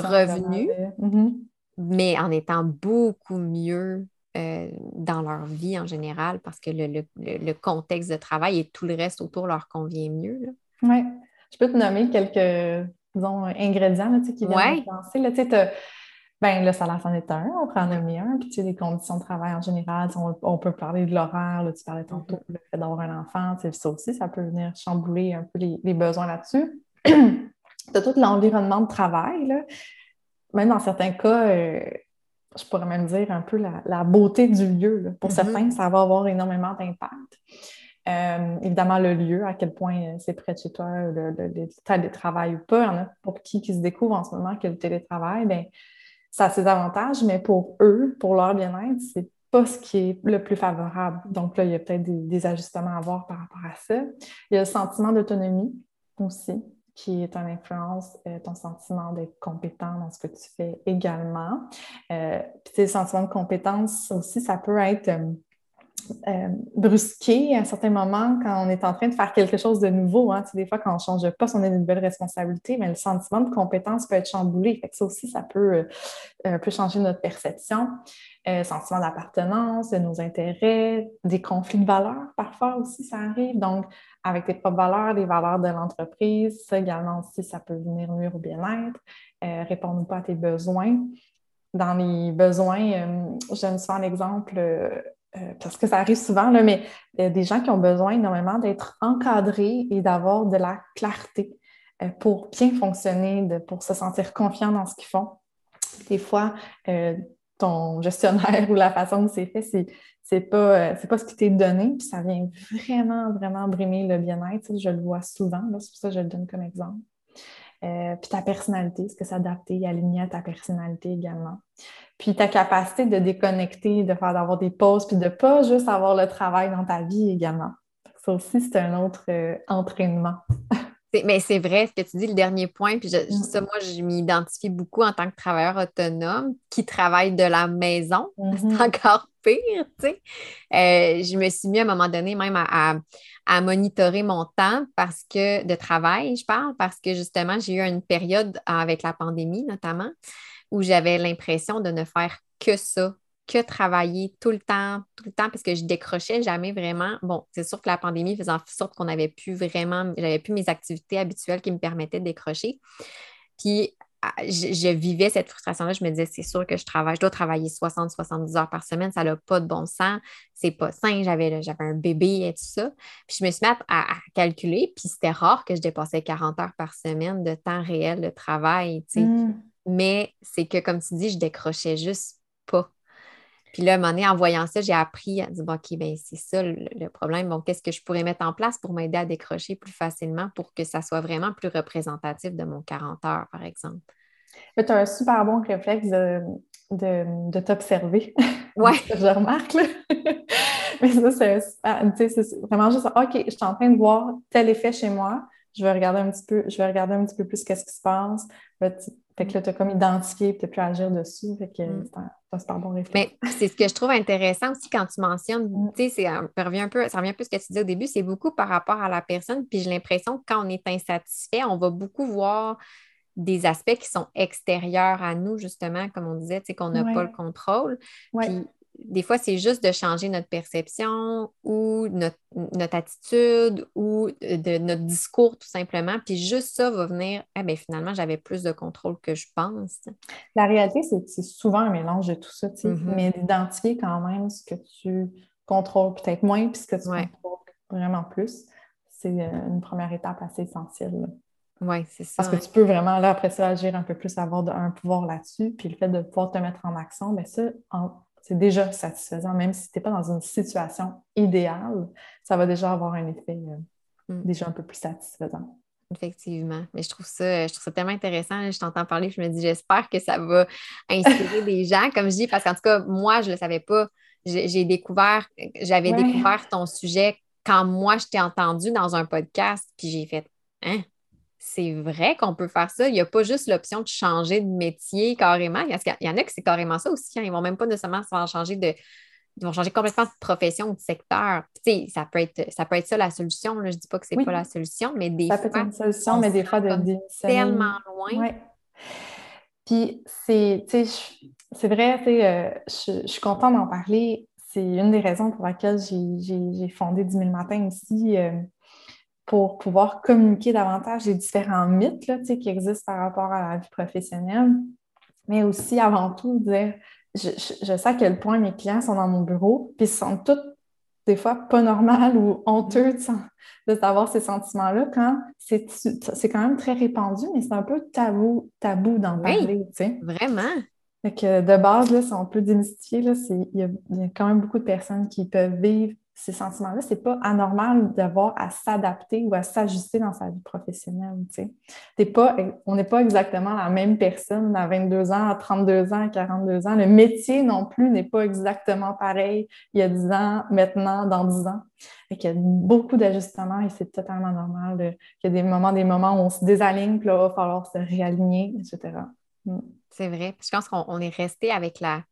revenu, mm-hmm. mais en étant beaucoup mieux euh, dans leur vie en général parce que le, contexte de travail et tout le reste autour leur convient mieux. Oui. Je peux te nommer quelques disons, ingrédients là, qui viennent penser. Là, ben, le salaire, c'en est un, on prend en nommer un. Puis, tu sais, les conditions de travail en général, on, peut parler de l'horaire, tu parlais tantôt, mm-hmm. le fait d'avoir un enfant, ça aussi, ça peut venir chambouler un peu les, besoins là-dessus. *clears throat* tu as tout l'environnement de travail, là. Même dans certains cas, euh, je pourrais même dire un peu la, beauté du lieu. Pour mm-hmm. certains, ça va avoir énormément d'impact. Euh, évidemment, le lieu, à quel point euh, c'est près de chez toi, le, télétravail ou pas. Il y en a pour qui qui se découvrent en ce moment que le télétravail, bien, ça a ses avantages, mais pour eux, pour leur bien-être, c'est pas ce qui est le plus favorable. Donc là, il y a peut-être des, ajustements à avoir par rapport à ça. Il y a le sentiment d'autonomie aussi, qui est une influence, euh, ton sentiment d'être compétent dans ce que tu fais également. Euh, puis le sentiment de compétence aussi, ça peut être euh, brusqué à un certain moment quand on est en train de faire quelque chose de nouveau. Hein. des fois, quand on change de poste, on a une nouvelle responsabilité, mais le sentiment de compétence peut être chamboulé. Fait que ça aussi, ça peut, euh, peut changer notre perception. Euh, sentiment d'appartenance, de nos intérêts, des conflits de valeurs, parfois aussi, ça arrive. Donc, avec tes propres valeurs, les valeurs de l'entreprise, ça également aussi, ça peut venir nuire au bien-être, répondre pas à tes besoins. Dans les besoins, je donne souvent l'exemple euh, parce que ça arrive souvent, là, mais a des gens qui ont besoin énormément d'être encadrés et d'avoir de la clarté euh, pour bien fonctionner, pour se sentir confiant dans ce qu'ils font. Des fois, euh, ton gestionnaire *laughs* ou la façon dont c'est fait, c'est c'est pas, pas ce qui t'est donné, puis ça vient vraiment, vraiment brimer le bien-être. Je le vois souvent, c'est pour ça que je le donne comme exemple. Puis ta personnalité, est-ce que s'adapter et aligner à ta personnalité également? Puis ta capacité de déconnecter, de faire d'avoir des pauses, puis de pas juste avoir le travail dans ta vie également. Ça aussi, c'est un autre euh, entraînement. *laughs* Mais c'est vrai ce que tu dis, le dernier point. Puis mm. ça, moi, je m'identifie beaucoup en tant que travailleur autonome qui travaille de la maison. *laughs* C'est mm-hmm. encore pire, tu sais. Euh, je me suis mis à un moment donné même à, à, monitorer mon temps parce que de travail, je parle, parce que justement, j'ai eu une période avec la pandémie notamment où j'avais l'impression de ne faire que ça, que travailler tout le temps, tout le temps, parce que je décrochais jamais vraiment. Bon, c'est sûr que la pandémie faisait en sorte qu'on n'avait plus vraiment, j'avais plus mes activités habituelles qui me permettaient de décrocher. Puis, ah, je, vivais cette frustration-là. Je me disais, c'est sûr que je travaille, je dois travailler 60-70 heures par semaine, ça n'a pas de bon sens, c'est pas sain, j'avais, j'avais un bébé et tout ça. Puis je me suis mise à, calculer, puis c'était rare que je dépassais 40 heures par semaine de temps réel de travail, tu sais. Mmh. Mais c'est que, comme tu dis, je décrochais juste pas. Puis là, à un moment donné, en voyant ça, j'ai appris à dire, OK, ben c'est ça le, problème. Bon, qu'est-ce que je pourrais mettre en place pour m'aider à décrocher plus facilement pour que ça soit vraiment plus représentatif de mon 40 heures, par exemple? Tu as un super bon réflexe de, de, t'observer. *laughs* Oui. je remarque. *laughs* Mais ça, c'est vraiment juste, OK, je suis en train de voir tel effet chez moi. Je vais regarder un petit peu, je vais regarder un petit peu plus qu'est-ce qui se passe. Fait que là, tu as comme identifié tu as pu agir dessus. Fait que mm. c'est un, super bon réflexe. Mais c'est ce que je trouve intéressant aussi quand tu mentionnes, mm. tu sais, ça revient un peu, ça revient un peu à ce que tu disais au début, c'est beaucoup par rapport à la personne. Puis j'ai l'impression que quand on est insatisfait, on va beaucoup voir des aspects qui sont extérieurs à nous, justement, comme on disait, tu sais, qu'on n'a pas le contrôle. Puis des fois, c'est juste de changer notre perception ou notre, attitude ou de notre discours tout simplement. Puis juste ça va venir, eh bien, finalement, j'avais plus de contrôle que je pense. La réalité, c'est souvent un mélange de tout ça, mm-hmm. mais d'identifier quand même ce que tu contrôles peut-être moins puis ce que tu contrôles vraiment plus, c'est euh, une première étape assez essentielle. Oui, c'est ça. Parce que tu peux vraiment, là, après ça, agir un peu plus, avoir un pouvoir là-dessus. Puis le fait de pouvoir te mettre en action, bien ça, en, c'est déjà satisfaisant, même si tu n'es pas dans une situation idéale, ça va déjà avoir un effet euh, mm. déjà un peu plus satisfaisant. Effectivement. Mais je trouve ça, je trouve ça tellement intéressant. Je t'entends parler, je me dis, j'espère que ça va inspirer *laughs* des gens. Comme je dis, parce qu'en tout cas, moi, je ne le savais pas. J'ai découvert, j'avais découvert ton sujet quand moi, je t'ai entendu dans un podcast, puis j'ai fait Hein? C'est vrai qu'on peut faire ça. Il n'y a pas juste l'option de changer de métier carrément. Il y, en a qui c'est carrément ça aussi. Hein. Ils ne vont même pas nécessairement changer de. Ils vont changer complètement de profession ou de secteur. ça peut être ça peut être ça la solution. Je ne dis pas que ce n'est pas la solution, mais des ça fois. Ça peut être une solution, mais des fois de tellement loin. Puis c'est, vrai, euh, je, je, suis contente d'en parler. C'est une des raisons pour laquelle j'ai fondé 10 000 matins ici. Euh, pour pouvoir communiquer davantage les différents mythes là, qui existent par rapport à la vie professionnelle, mais aussi avant tout dire je, sais à quel point mes clients sont dans mon bureau, puis ils sentent tous des fois pas normal ou honteux de, savoir ces sentiments-là quand c'est quand même très répandu, mais c'est un peu tabou, tabou d'en parler. Vraiment. de base, là, si on peut démystifier, il y, a quand même beaucoup de personnes qui peuvent vivre ces sentiments-là, c'est pas anormal d'avoir à s'adapter ou à s'ajuster dans sa vie professionnelle. on n'est pas exactement la même personne à 22 ans, à 32 ans, à 42 ans. Le métier non plus n'est pas exactement pareil il y a 10 ans, maintenant, dans 10 ans. Il y a beaucoup d'ajustements et c'est totalement normal qu'il y a des moments, des moments où on se désaligne, puis là, il va falloir se réaligner, etc. Mm. C'est vrai. Je pense qu'on est resté avec la,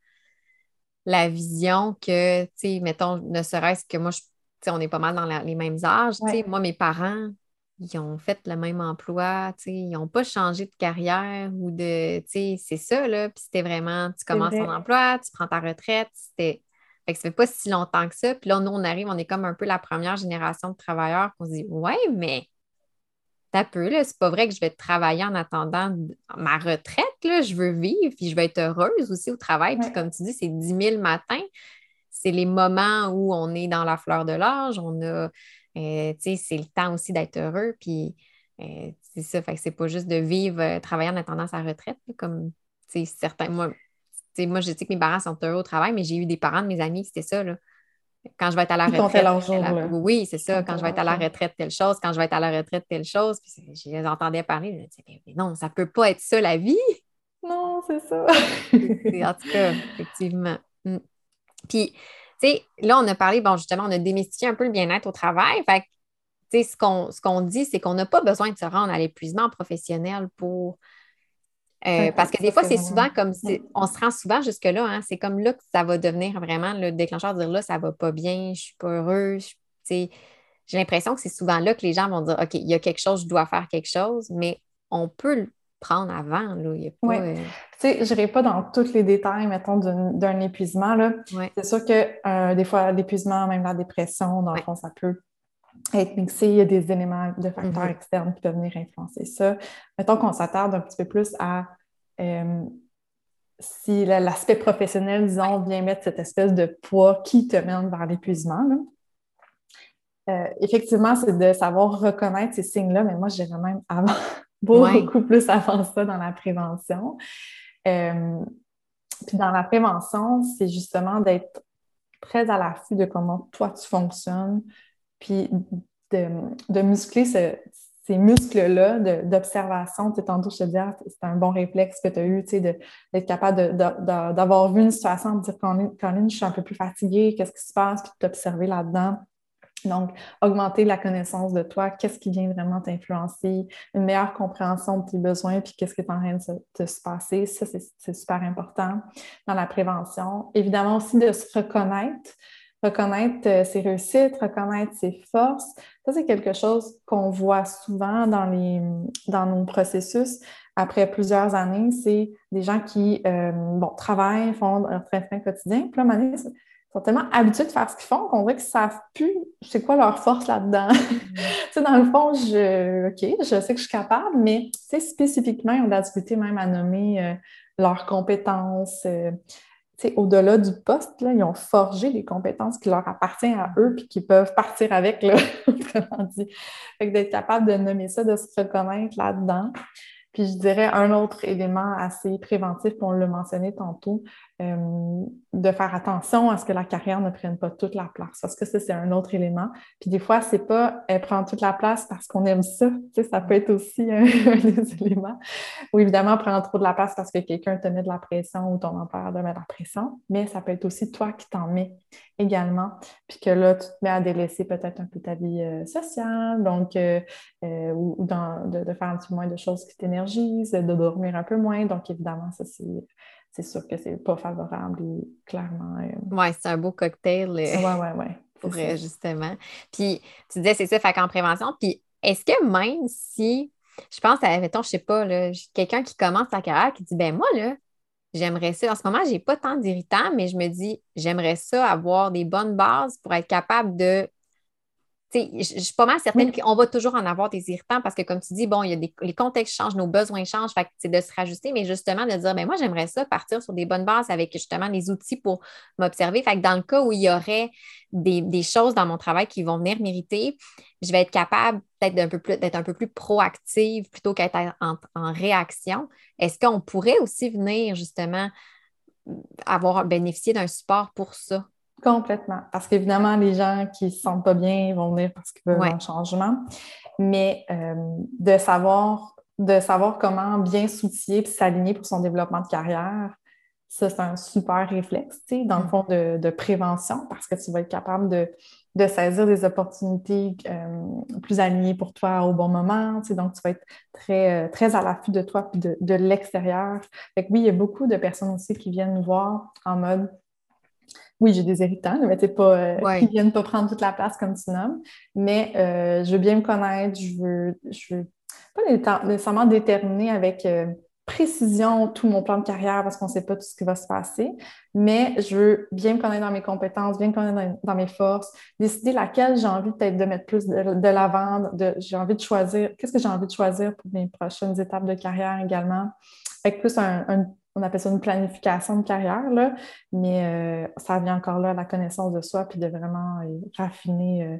la vision que, tu sais, mettons, ne serait-ce que moi, je, on est pas mal dans les mêmes âges. sais Moi, mes parents, ils ont fait le même emploi, ils n'ont pas changé de carrière ou de, tu sais, c'est ça, là. Puis c'était vraiment, tu commences ton emploi, tu prends ta retraite, c'était... Fait que ça fait pas si longtemps que ça. Puis là, nous, on arrive, on est comme un peu la première génération de travailleurs qu'on se dit, ouais, mais t'as peu, là, c'est pas vrai que je vais travailler en attendant ma retraite, là, je veux vivre, puis je vais être heureuse aussi au travail. Puis comme tu dis, c'est 10 000 matins. C'est les moments où on est dans la fleur de l'âge, on a, euh, tu sais, c'est le temps aussi d'être heureux, puis euh, c'est ça, fait que c'est pas juste de vivre, euh, travailler en attendant sa retraite, comme, tu sais, certains, moi, moi, je sais que mes parents sont heureux au travail, mais j'ai eu des parents de mes amis, c'était ça, là quand je vais être à la retraite. Oui, c'est ça. Quand je vais être à la retraite, telle chose. Quand je vais être à la retraite, telle chose. Puis je les entendais parler. Je disais, mais non, ça ne peut pas être ça, la vie. *laughs* Non, c'est ça. *laughs* en tout cas, effectivement. Mm. Puis, tu sais, là, on a parlé, bon, justement, on a démystifié un peu le bien-être au travail. Fait que, tu sais, ce qu'on dit, c'est qu'on n'a pas besoin de se rendre à l'épuisement professionnel pour euh, parce que des fois, c'est souvent comme on se rend souvent jusque-là, hein, c'est comme là que ça va devenir vraiment le déclencheur de dire là, ça va pas bien, je suis pas heureux. J'ai l'impression que c'est souvent là que les gens vont dire OK, il y a quelque chose, je dois faire quelque chose, mais on peut le prendre avant. Là. Il pas, euh, je n'irai pas dans tous les détails, mettons, d'un épuisement. C'est sûr que euh, des fois, l'épuisement, même la dépression, dans le fond, ça peut être mixé, il y a des éléments de facteurs mm-hmm. externes qui peuvent venir influencer ça. Mettons qu'on s'attarde un petit peu plus à euh, si l'aspect professionnel, disons, vient mettre cette espèce de poids qui te mène vers l'épuisement. Euh, effectivement, c'est de savoir reconnaître ces signes-là, mais moi, j'irais même avant, *laughs* beaucoup plus avant ça dans la prévention. Euh, puis dans la prévention, c'est justement d'être très à l'affût de comment toi tu fonctionnes, puis de, muscler ces muscles-là d'observation. Tantôt, je te disais, ah, c'est un bon réflexe que tu as eu, tu sais, d'être capable d'avoir vu une situation, de dire, Colline, je suis un peu plus fatiguée, qu'est-ce qui se passe, puis de t'observer là-dedans. Donc, augmenter la connaissance de toi, qu'est-ce qui vient vraiment t'influencer, une meilleure compréhension de tes besoins, puis qu'est-ce qui est en train de se, passer. Ça, c'est super important dans la prévention. Évidemment aussi de se reconnaître reconnaître euh, ses réussites, reconnaître ses forces. Ça, c'est quelque chose qu'on voit souvent dans, les, dans nos processus après plusieurs années. C'est des gens qui euh, bon, travaillent, font leur train quotidien. Puis là, ils sont tellement habitués de faire ce qu'ils font qu'on dirait qu'ils ne savent plus c'est quoi leur force là-dedans. *laughs* Mm. dans le fond, je, OK, je sais que je suis capable, mais spécifiquement, de la difficulté même à nommer euh, leurs compétences au-delà du poste, là, ils ont forgé des compétences qui leur appartiennent à eux puis qui peuvent partir avec, là, *laughs* dit. Fait d'être capable de nommer ça, de se reconnaître là-dedans. Puis je dirais un autre élément assez préventif, on l'a mentionné tantôt, euh, de faire attention à ce que la carrière ne prenne pas toute la place. Parce que ça, c'est un autre élément. Puis des fois, c'est pas elle prend toute la place parce qu'on aime ça. Tu sais, ça peut être aussi *laughs* un, des éléments. Ou évidemment, prendre trop de la place parce que quelqu'un te met de la pression ou ton employeur te met de la pression. Mais ça peut être aussi toi qui t'en mets également. Puis que là, tu te mets à délaisser peut-être un peu ta vie euh, sociale, donc, euh, ou dans, de, de, faire un petit moins de choses qui t'énergisent, de dormir un peu moins. Donc, évidemment, ça, c'est c'est sûr que c'est pas favorable et clairement. Euh, oui, c'est un beau cocktail. Oui, oui, oui. Pour euh, justement. Puis tu disais, c'est ça, fait qu'en prévention. Puis est-ce que même si, je pense à, mettons, je sais pas, quelqu'un qui commence sa carrière qui dit, ben moi, là, j'aimerais ça. En ce moment, j'ai pas tant d'irritants, mais je me dis, j'aimerais ça avoir des bonnes bases pour être capable de je suis pas mal certaine qu'on va toujours en avoir des irritants parce que, comme tu dis, bon, il y a des, les contextes changent, nos besoins changent, fait c'est de se rajuster, mais justement de dire, ben moi, j'aimerais ça partir sur des bonnes bases avec justement les outils pour m'observer. Fait que dans le cas où il y aurait des, choses dans mon travail qui vont venir m'irriter, je vais être capable peut-être d'un peu plus, d'être un peu plus proactive plutôt qu'être en, en réaction. Est-ce qu'on pourrait aussi venir justement avoir bénéficié d'un support pour ça? Complètement. Parce qu'évidemment, les gens qui ne se sentent pas bien vont venir parce qu'ils veulent un changement. Mais euh, de, savoir, de savoir comment bien s'outiller et s'aligner pour son développement de carrière, ça, c'est un super réflexe, tu sais, dans le mm. fond, de, prévention, parce que tu vas être capable de, saisir des opportunités euh, plus alignées pour toi au bon moment, donc tu vas être très, euh, très à l'affût de toi et de, de l'extérieur. Fait que oui, il y a beaucoup de personnes aussi qui viennent nous voir en mode oui, j'ai des héritants, mais c'est pas, euh, qui viennent pas prendre toute la place comme tu nommes. Mais je veux bien me connaître, je veux, je veux pas nécessairement déterminer avec précision tout mon plan de carrière parce qu'on ne sait pas tout ce qui va se passer, mais je veux bien me connaître dans mes compétences, bien me connaître dans, mes forces, décider laquelle j'ai envie peut-être de mettre plus de, de l'avant, j'ai envie de choisir, qu'est-ce que j'ai envie de choisir pour mes prochaines étapes de carrière également. Avec plus un, on appelle ça une planification de carrière, là, mais euh, ça vient encore là la connaissance de soi, puis de vraiment euh, raffiner euh,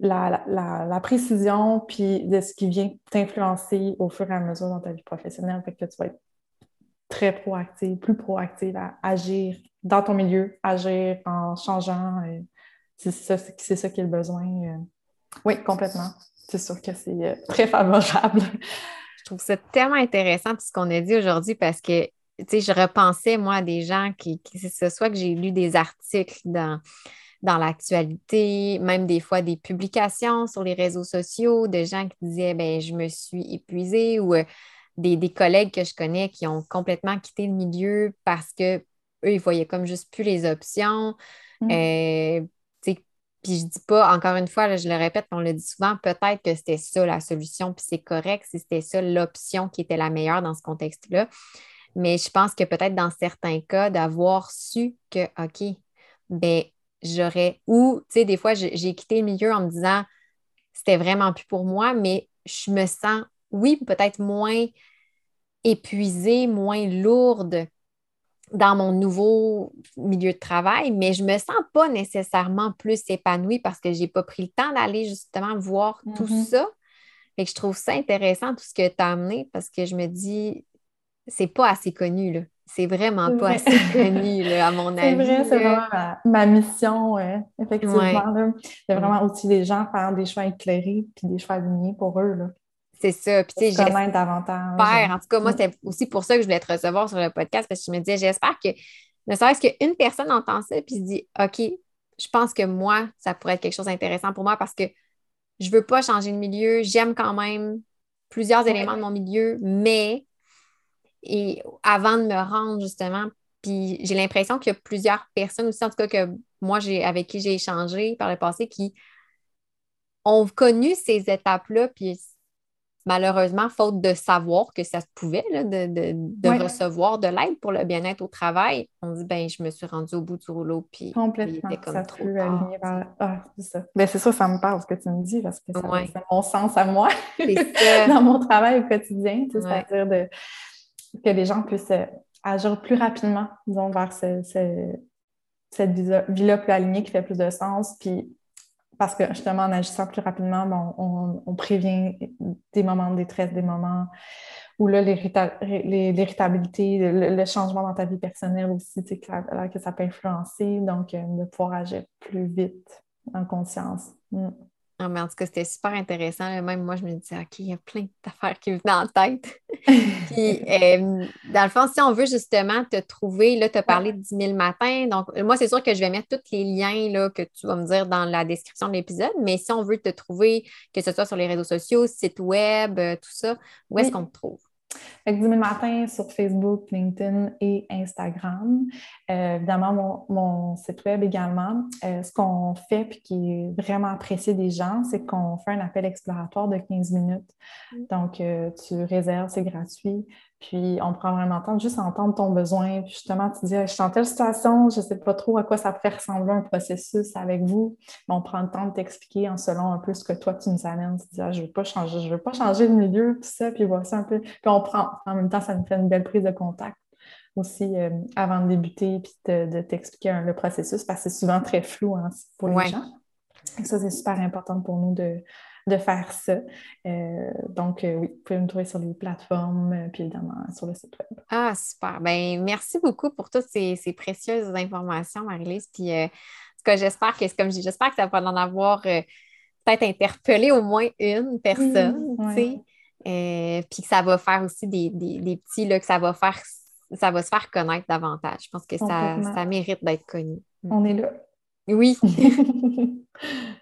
la, précision puis de ce qui vient t'influencer au fur et à mesure dans ta vie professionnelle. Fait que tu vas être très proactive, plus proactive à agir dans ton milieu, agir en changeant. C'est ça, c'est ça qui est le besoin. Oui, complètement. C'est sûr que c'est très favorable. Je trouve ça tellement intéressant ce qu'on a dit aujourd'hui parce que tu sais, je repensais, moi, à des gens qui, qui c'est soit que j'ai lu des articles dans, dans l'actualité, même des fois des publications sur les réseaux sociaux de gens qui disaient ben je me suis épuisée ou euh, des, collègues que je connais qui ont complètement quitté le milieu parce que eux, ils voyaient comme juste plus les options. Mm. Euh, puis je dis pas, encore une fois, je le répète, on le dit souvent, peut-être que c'était ça la solution, puis c'est correct si c'était ça l'option qui était la meilleure dans ce contexte-là. Mais je pense que peut-être dans certains cas, d'avoir su que, OK, ben j'aurais, ou, tu sais, des fois, j'ai quitté le milieu en me disant, c'était vraiment plus pour moi, mais je me sens, oui, peut-être moins épuisée, moins lourde dans mon nouveau milieu de travail, mais je ne me sens pas nécessairement plus épanouie parce que je n'ai pas pris le temps d'aller justement voir tout mm-hmm. ça. et que je trouve ça intéressant, tout ce que tu as amené, parce que je me dis, c'est pas assez connu, là. C'est vraiment pas assez *laughs* connu, à mon avis. C'est vrai, c'est vraiment ma, mission, effectivement. C'est vraiment aussi les gens faire des choix éclairés puis des choix alignés pour eux. Là. C'est ça. Puis, tu sais, davantage. En tout cas, moi, c'est aussi pour ça que je voulais te recevoir sur le podcast parce que je me disais, j'espère que ne serait-ce qu'une personne entend ça puis se dit, OK, je pense que moi, ça pourrait être quelque chose d'intéressant pour moi parce que je veux pas changer de milieu. J'aime quand même plusieurs éléments de mon milieu, mais et avant de me rendre justement, puis j'ai l'impression qu'il y a plusieurs personnes aussi, en tout cas que moi, j'ai, avec qui j'ai échangé par le passé, qui ont connu ces étapes-là, puis malheureusement, faute de savoir que ça se pouvait, de, recevoir de l'aide pour le bien-être au travail, on dit, ben je me suis rendue au bout du rouleau, puis Complètement, comme ça trop aligné Ah, c'est ça. Ben, c'est ça, ça me parle ce que tu me dis, parce que c'est mon sens à moi. *laughs* Dans mon travail au quotidien, c'est-à-dire de que les gens puissent euh, agir plus rapidement, disons, vers cette vie-là plus alignée qui fait plus de sens. Puis, parce que justement, en agissant plus rapidement, on, prévient des moments de détresse, des moments où là, l'irritabilité, le, changement dans ta vie personnelle aussi, que ça, que ça peut influencer. Donc, euh, de pouvoir agir plus vite en conscience. Mm. Ah, mais en tout cas, c'était super intéressant. Même moi, je me disais, OK, il y a plein d'affaires qui me venaient en tête. *laughs* Puis, euh, dans le fond, si on veut justement te trouver, là, tu as parlé de 10 000 matins. Donc, moi, c'est sûr que je vais mettre tous les liens là, que tu vas me dire dans la description de l'épisode. Mais si on veut te trouver, que ce soit sur les réseaux sociaux, site web, euh, tout ça, où est-ce qu'on te trouve? Fait 10 000 matins sur Facebook, LinkedIn et Instagram. Euh, évidemment, mon, site web également. Euh, ce qu'on fait et qui est vraiment apprécié des gens, c'est qu'on fait un appel exploratoire de 15 minutes. Mm. Donc, euh, tu réserves, c'est gratuit. Puis on prend vraiment le temps de juste entendre ton besoin. Puis justement, tu dis, je suis en telle situation, je ne sais pas trop à quoi ça peut ressembler un processus avec vous. Mais on prend le temps de t'expliquer en selon un peu ce que toi tu nous amènes. Tu dis, ah, je ne veux pas changer, je veux pas changer de milieu, tout ça. Puis voici un peu. Puis on prend, en même temps, ça nous fait une belle prise de contact aussi euh, avant de débuter, puis de, t'expliquer le processus, parce que c'est souvent très flou hein, pour les gens. Et ça, c'est super important pour nous de, de faire ça. donc, oui, vous pouvez me trouver sur les plateformes, puis évidemment sur le site web. Ah, super. Ben, merci beaucoup pour toutes ces, précieuses informations, Marie-Lise. Puis, que j'espère que, comme je dis, j'espère que ça va en avoir peut-être interpellé au moins une personne, tu sais. puis que ça va faire aussi des, des, petits, là, que ça va faire ça va se faire connaître davantage. Je pense que ça, ça mérite d'être connu. On est là. Oui. *laughs* *laughs*